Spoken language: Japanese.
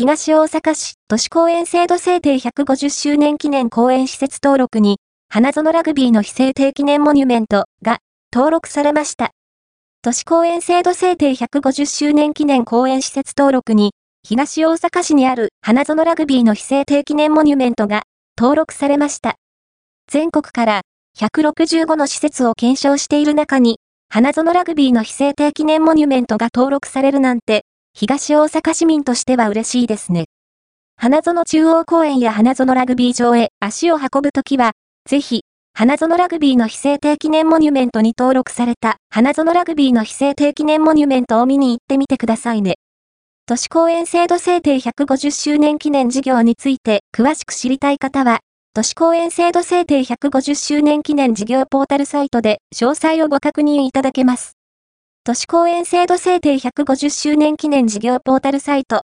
東大阪市都市公園制度制定150周年記念公園施設登録に、花園ラグビーの非制定記念モニュメントが登録されました。都市公園制度制定150周年記念公園施設登録に、東大阪市にある花園ラグビーの非制定記念モニュメントが登録されました。全国から165の施設を検証している中に、花園ラグビーの非制定記念モニュメントが登録されるなんて、東大阪市民としては嬉しいですね。花園中央公園や花園ラグビー場へ足を運ぶときは、ぜひ、花園ラグビーの非制定記念モニュメントに登録された花園ラグビーの非制定記念モニュメントを見に行ってみてくださいね。都市公園制度制定150周年記念事業について詳しく知りたい方は、都市公園制度制定150周年記念事業ポータルサイトで詳細をご確認いただけます。都市公園制度制定150周年記念事業ポータルサイト